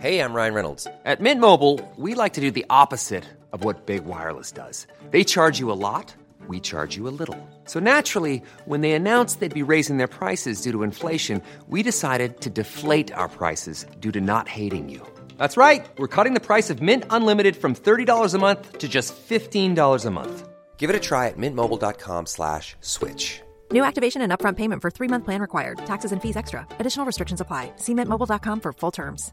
Hey, I'm Ryan Reynolds. At Mint Mobile, we like to do the opposite of what Big Wireless does. They charge you a lot, we charge you a little. So naturally, when they announced they'd be raising their prices due to inflation, we decided to deflate our prices due to not hating you. That's right. We're cutting the price of Mint Unlimited from $30 a month to just $15 a month. Give it a try at mintmobile.com slash switch. New activation and upfront payment for three-month plan required. Taxes and fees extra. Additional restrictions apply. See mintmobile.com for full terms.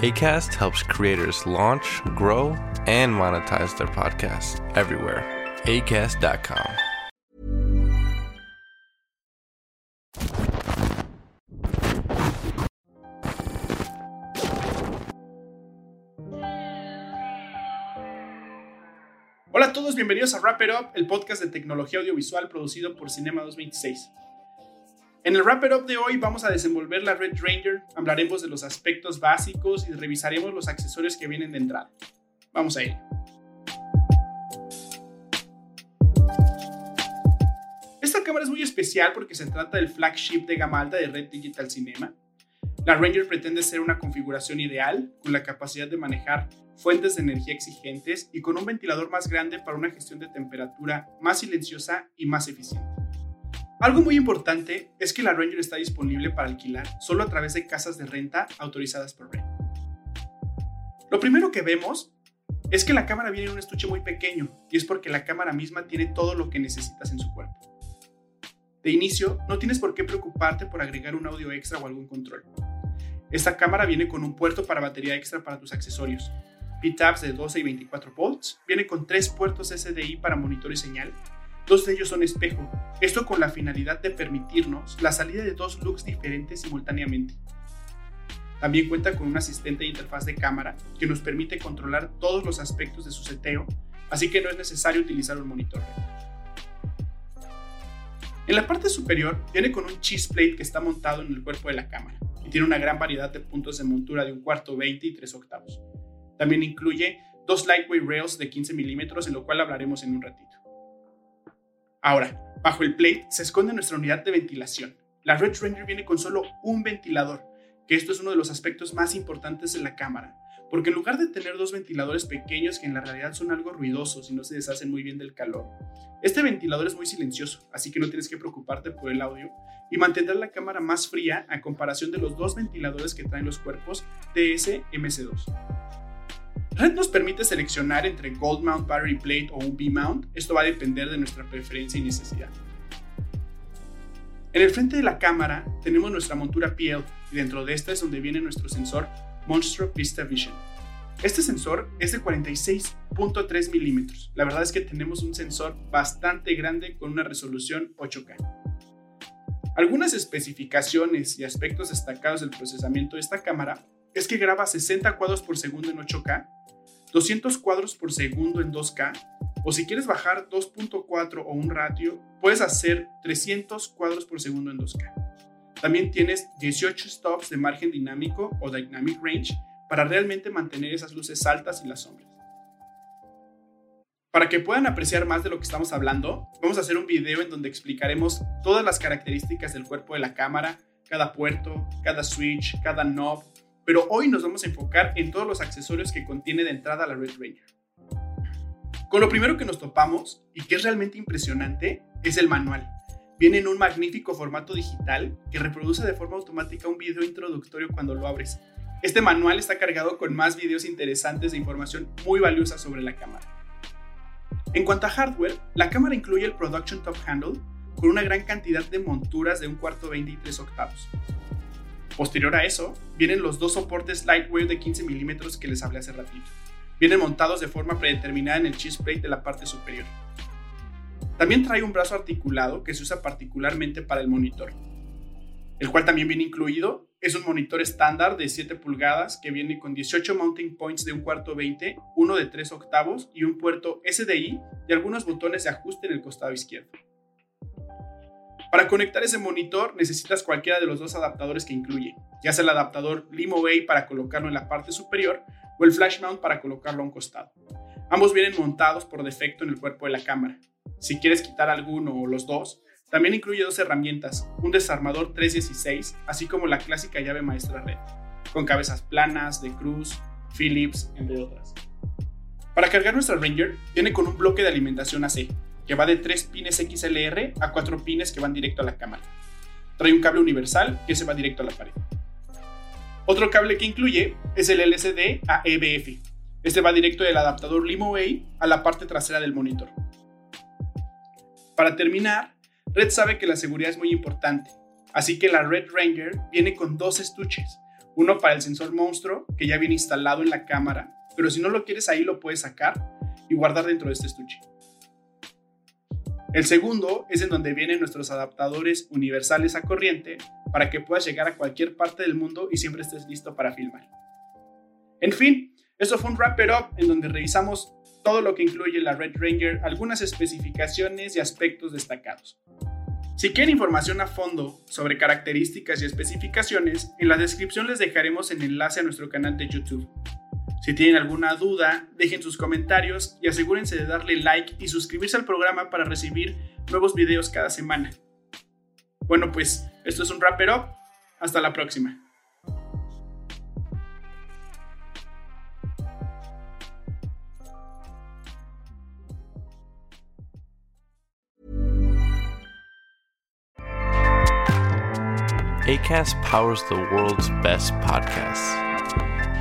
ACAST helps creators launch, grow, and monetize their podcasts everywhere. ACAST.com. Hola a todos, bienvenidos a Wrap It Up, el podcast de tecnología audiovisual producido por Cinema 226. En el Wrap It Up de hoy vamos a desenvolver la Red Ranger, hablaremos de los aspectos básicos y revisaremos los accesorios que vienen de entrada. Vamos a ir. Esta cámara es muy especial porque se trata del flagship de gama alta de Red Digital Cinema. La Ranger pretende ser una configuración ideal con la capacidad de manejar fuentes de energía exigentes y con un ventilador más grande para una gestión de temperatura más silenciosa y más eficiente. Algo muy importante es que la Ranger está disponible para alquilar solo a través de casas de renta autorizadas por Red. Lo primero que vemos es que la cámara viene en un estuche muy pequeño y es porque la cámara misma tiene todo lo que necesitas en su cuerpo. De inicio, no tienes por qué preocuparte por agregar un audio extra o algún control. Esta cámara viene con un puerto para batería extra para tus accesorios, P-Tabs de 12 y 24 volts, viene con tres puertos SDI para monitor y señal, dos de ellos son espejo, esto con la finalidad de permitirnos la salida de dos looks diferentes simultáneamente. También cuenta con un asistente de interfaz de cámara que nos permite controlar todos los aspectos de su seteo, así que no es necesario utilizar un monitor. En la parte superior viene con un cheese plate que está montado en el cuerpo de la cámara y tiene una gran variedad de puntos de montura de un cuarto 20 y 3 octavos. También incluye dos lightweight rails de 15 milímetros, en lo cual hablaremos en un ratito. Ahora, bajo el plate se esconde nuestra unidad de ventilación. La Red Ranger viene con solo un ventilador, que esto es uno de los aspectos más importantes de la cámara, porque en lugar de tener dos ventiladores pequeños que en la realidad son algo ruidosos y no se deshacen muy bien del calor, este ventilador es muy silencioso, así que no tienes que preocuparte por el audio y mantendrá la cámara más fría a comparación de los dos ventiladores que traen los cuerpos TS-MC2. Red nos permite seleccionar entre Gold Mount Battery Plate o un B-Mount, esto va a depender de nuestra preferencia y necesidad. En el frente de la cámara tenemos nuestra montura PL y dentro de esta es donde viene nuestro sensor Monstro Vista Vision. Este sensor es de 46.3 milímetros. La verdad es que tenemos un sensor bastante grande con una resolución 8K. Algunas especificaciones y aspectos destacados del procesamiento de esta cámara es que graba 60 cuadros por segundo en 8K, 200 cuadros por segundo en 2K, o si quieres bajar 2.4 o un ratio, puedes hacer 300 cuadros por segundo en 2K. También tienes 18 stops de margen dinámico o dynamic range para realmente mantener esas luces altas y las sombras. Para que puedan apreciar más de lo que estamos hablando, vamos a hacer un video en donde explicaremos todas las características del cuerpo de la cámara, cada puerto, cada switch, cada knob, pero hoy nos vamos a enfocar en todos los accesorios que contiene de entrada la Red Ranger. Con lo primero que nos topamos, y que es realmente impresionante, es el manual. Viene en un magnífico formato digital que reproduce de forma automática un video introductorio cuando lo abres. Este manual está cargado con más videos interesantes de información muy valiosa sobre la cámara. En cuanto a hardware, la cámara incluye el Production Top Handle con una gran cantidad de monturas de un cuarto 20 y 3 octavos. Posterior a eso, vienen los dos soportes Lightweight de 15 milímetros que les hablé hace ratito. Vienen montados de forma predeterminada en el plate de la parte superior. También trae un brazo articulado que se usa particularmente para el monitor, el cual también viene incluido. Es un monitor estándar de 7 pulgadas que viene con 18 mounting points de un cuarto 20, uno de 3 octavos y un puerto SDI y algunos botones de ajuste en el costado izquierdo. Para conectar ese monitor necesitas cualquiera de los dos adaptadores que incluye, ya sea el adaptador Limo A para colocarlo en la parte superior o el flash mount para colocarlo a un costado. Ambos vienen montados por defecto en el cuerpo de la cámara. Si quieres quitar alguno o los dos, también incluye dos herramientas, un desarmador 316, así como la clásica llave maestra red, con cabezas planas, de cruz, Philips, entre otras. Para cargar nuestra Ranger, viene con un bloque de alimentación AC, que va de 3 pines XLR a 4 pines que van directo a la cámara. Trae un cable universal que se va directo a la pared. Otro cable que incluye es el LCD a EBF. Este va directo del adaptador Limo A a la parte trasera del monitor. Para terminar, Red sabe que la seguridad es muy importante, así que la Red Ranger viene con dos estuches, uno para el sensor monstruo que ya viene instalado en la cámara, pero si no lo quieres ahí lo puedes sacar y guardar dentro de este estuche. El segundo es en donde vienen nuestros adaptadores universales a corriente para que puedas llegar a cualquier parte del mundo y siempre estés listo para filmar. En fin, esto fue un Wrap It Up en donde revisamos todo lo que incluye la Red Ranger, algunas especificaciones y aspectos destacados. Si quieren información a fondo sobre características y especificaciones, en la descripción les dejaremos el enlace a nuestro canal de YouTube. Si tienen alguna duda, dejen sus comentarios y asegúrense de darle like y suscribirse al programa para recibir nuevos videos cada semana. Bueno, pues esto es un Wrap It Up. Hasta la próxima. ACAST powers the world's best podcasts.